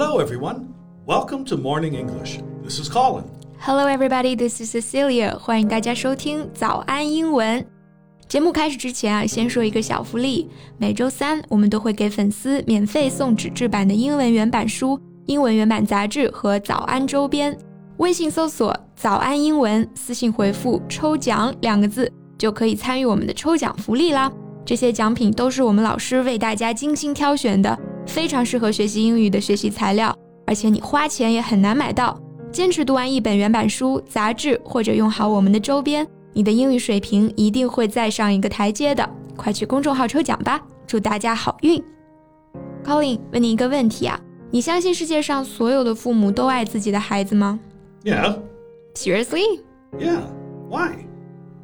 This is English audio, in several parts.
Hello, everyone. Welcome to Morning English. This is Colin. Hello, everybody. This is Cecilia. 欢迎大家收听早安英文。节目开始之前啊，先说一个小福利。每周三我们都会给粉丝免费送纸质版的英文原版书、英文原版杂志和早安周边。微信搜索“早安英文”，私信回复“抽奖”两个字，就可以参与我们的抽奖福利啦。这些奖品都是我们老师为大家精心挑选的，非常适合学习英语的学习材料，而且你花钱也很难买到。坚持读完一本原版书、杂志，或者用好我们的周边，你的英语水平一定会再上一个台阶的。快去公众号抽奖吧，祝大家好运！Colin，问你一个问题啊，你相信世界上所有的父母都爱自己的孩子吗？Yeah. Seriously? Yeah. Why?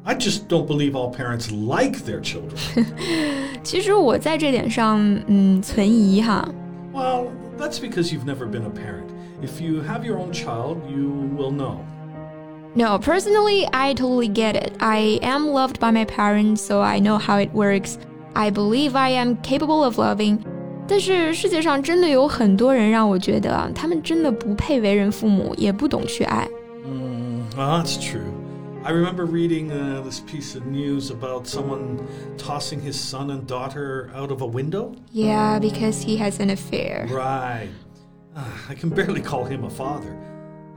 I just don't believe all parents like their children. 其实我在这点上，嗯，存疑哈。Well, that's because you've never been a parent. If you have your own child, you will know. No, personally, I totally get it. I am loved by my parents, so I know how it works. I believe I am capable of loving. 但是世界上真的有很多人让我觉得啊，他们真的不配为人父母，也不懂去爱。Mm, well, that's true. I remember reading uh, this piece of news about someone tossing his son and daughter out of a window. Yeah, because he has an affair. Right. Uh, I can barely call him a father.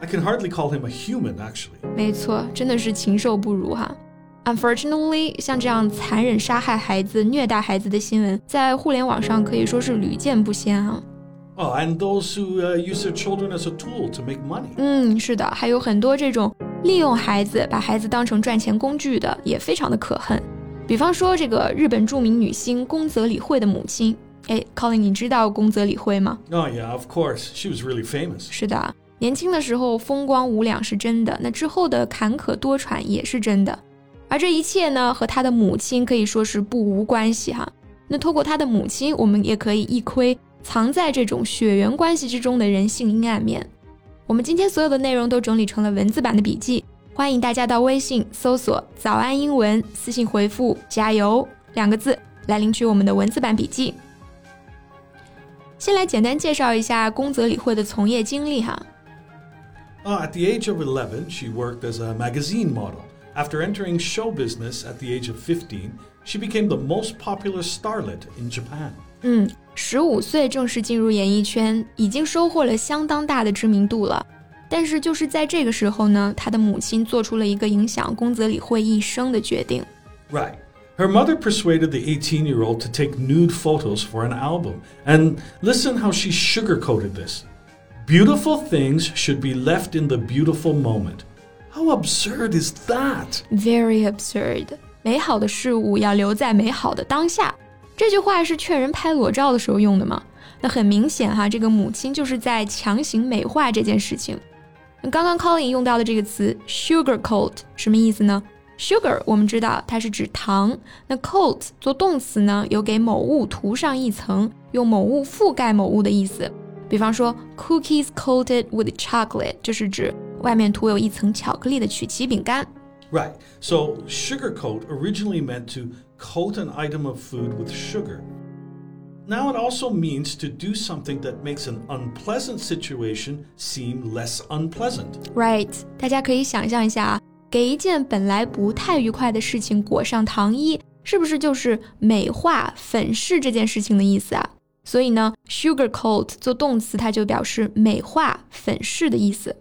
I can hardly call him a human, actually. 没错，真的是禽兽不如哈。Unfortunately，像这样残忍杀害孩子、虐待孩子的新闻，在互联网上可以说是屡见不鲜啊。Oh, and those who uh, use their children as a tool to make money. 嗯，是的，还有很多这种 利用孩子，把孩子当成赚钱工具的，也非常的可恨。比方说，这个日本著名女星宫泽理惠的母亲，哎，Colin，你知道宫泽理惠吗？Oh yeah, of course, she was really famous. 是的，年轻的时候风光无两是真的，那之后的坎坷多舛也是真的。而这一切呢，和她的母亲可以说是不无关系哈。那透过她的母亲，我们也可以一窥藏在这种血缘关系之中的人性阴暗面。我们今天所有的内容都整理成了文字版的笔记，欢迎大家到微信搜索“早安英文”，私信回复“加油”两个字来领取我们的文字版笔记。先来简单介绍一下宫泽理惠的从业经历哈。Uh, at the age of 11, she worked as a magazine model. After entering show business at the age of 15, she became the most popular starlet in Japan. 嗯，十五岁正式进入演艺圈，已经收获了相当大的知名度了。但是就是在这个时候呢，他的母亲做出了一个影响宫泽理惠一生的决定。Right. Her mother persuaded the 18 year old to take nude photos for an album. And listen how she sugarcoated this. Beautiful things should be left in the beautiful moment. How absurd is that? Very absurd. 美好的事物要留在美好的当下。这句话是劝人拍裸照的时候用的吗？那很明显哈，这个母亲就是在强行美化这件事情。刚刚 Colin 用到的这个词 sugarcoat 什么意思呢？sugar 我们知道它是指糖，那 coat 做动词呢，有给某物涂上一层，用某物覆盖某物的意思。比方说 cookies coated with chocolate 就是指外面涂有一层巧克力的曲奇饼干。Right. So sugarcoat originally meant to coat an item of food with sugar. Now it also means to do something that makes an unpleasant situation seem less unpleasant. Right，大家可以想象一下啊，给一件本来不太愉快的事情裹上糖衣，是不是就是美化、粉饰这件事情的意思啊？所以呢，sugarcoat 做动词，它就表示美化、粉饰的意思。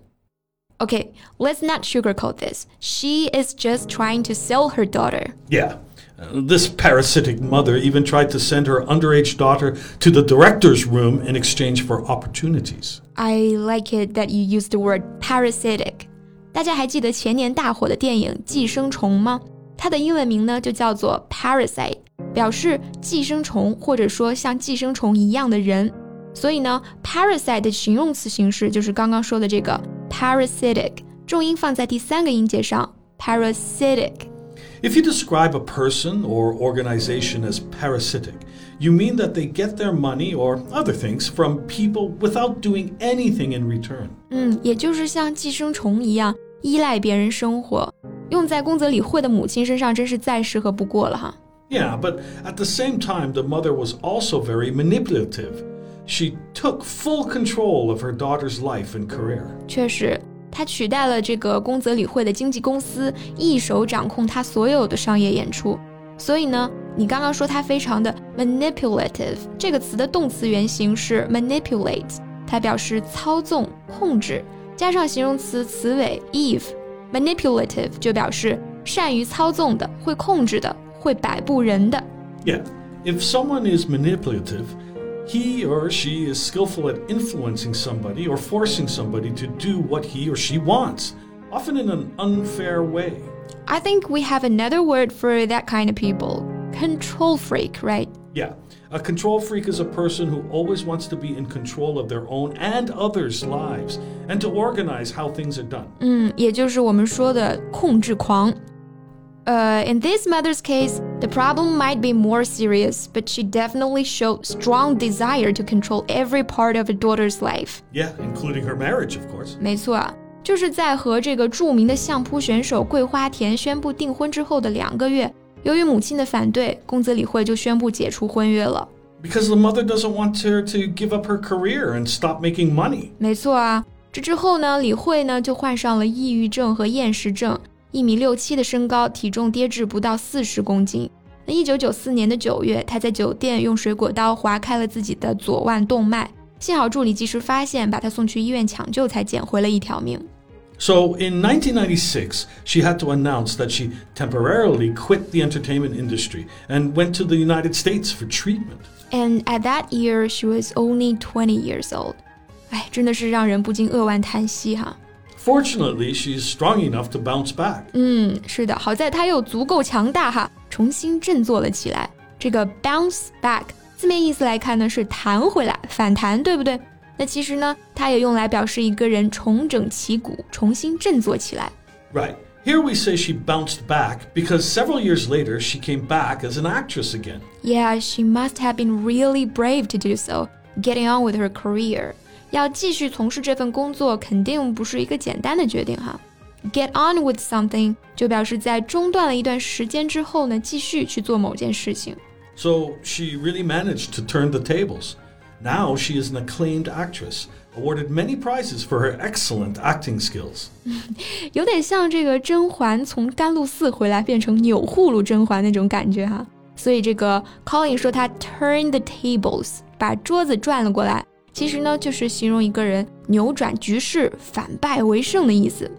Okay, let's not sugarcoat this. She is just trying to sell her daughter. Yeah. Uh, this parasitic mother even tried to send her underage daughter to the director's room in exchange for opportunities. I like it that you use the word parasitic. 大家还记得前年大火的电影《寄生虫》吗？它的英文名呢就叫做 Parasite，表示寄生虫或者说像寄生虫一样的人。所以呢，parasite 的形容词形式就是刚刚说的这个 parasitic，重音放在第三个音节上，parasitic。if you describe a person or organization as parasitic, you mean that they get their money or other things from people without doing anything in return. 嗯，也就是像寄生虫一样依赖别人生活。用在宫泽理惠的母亲身上，真是再适合不过了哈。Yeah, but at the same time, the mother was also very manipulative. she took full control of her daughter's life and career. 确实，她取代了这个宫泽理惠的经纪公司，一手掌控她所有的商业演出。所以呢，你刚刚说她非常的 manipulative，这个词的动词原形是 manipulate，它表示操纵、控制，加上形容词词尾 eve，manipulative 就表示善于操纵的、会控制的、会摆布人的。Yeah, if someone is manipulative, he or she is skillful at influencing somebody or forcing somebody to do what he or she wants, often in an unfair way. I think we have another word for that kind of people control freak, right? Yeah, a control freak is a person who always wants to be in control of their own and others' lives and to organize how things are done. 嗯，也就是我们说的控制狂。 uh, in this mother's case, the problem might be more serious, but she definitely showed strong desire to control every part of her daughter's life. Yeah, including her marriage, of course. 没错，就是在和这个著名的相扑选手贵花田宣布订婚之后的两个月，由于母亲的反对，宫泽理惠就宣布解除婚约了。Because the mother doesn't want her to give up her career and stop making money. 没错啊，这之后呢，理惠呢就患上了抑郁症和厌食症。一米六七的身高，体重跌至不到四十公斤。那一九九四年的九月，他在酒店用水果刀划开了自己的左腕动脉，幸好助理及时发现，把他送去医院抢救，才捡回了一条命。So in 1996, she had to announce that she temporarily quit the entertainment industry and went to the United States for treatment. And at that year, she was only 20 years old. 哎，真的是让人不禁扼腕叹息哈。Fortunately, she's strong enough to bounce back. 嗯，是的，好在她又足够强大哈，重新振作了起来。这个 bounce back 字面意思来看呢，是弹回来、反弹，对不对？那其实呢，它也用来表示一个人重整旗鼓、重新振作起来。Right. Here we say she bounced back because several years later she came back as an actress again. Yeah, she must have been really brave to do so, getting on with her career. 要继续从事这份工作，肯定不是一个简单的决定哈。Get on with something 就表示在中断了一段时间之后呢，继续去做某件事情。So she really managed to turn the tables. Now she is an acclaimed actress, awarded many prizes for her excellent acting skills. 有点像这个甄嬛从甘露寺回来变成钮祜禄甄嬛那种感觉哈。所以这个 Colin 说他 turn the tables，把桌子转了过来。 其实呢，就是形容一个人扭转局势、反败为胜的意思。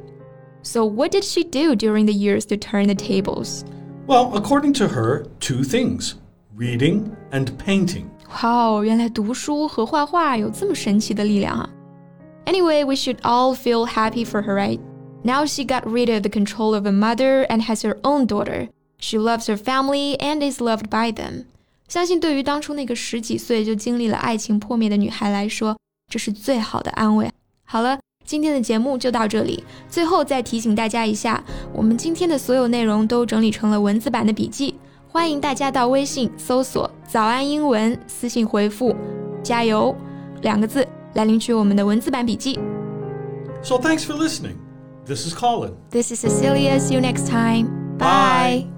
So what did she do during the years to turn the tables? Well, according to her, two things: reading and painting. 哇哦，原来读书和画画有这么神奇的力量啊！Anyway, we should all feel happy for her, right? Now she got rid of the control of a mother and has her own daughter. She loves her family and is loved by them. 相信对于当初那个十几岁就经历了爱情破灭的女孩来说，这是最好的安慰。好了，今天的节目就到这里。最后再提醒大家一下，我们今天的所有内容都整理成了文字版的笔记，欢迎大家到微信搜索“早安英文”，私信回复“加油”两个字来领取我们的文字版笔记。So thanks for listening. This is Colin. This is Cecilia. See you next time. Bye.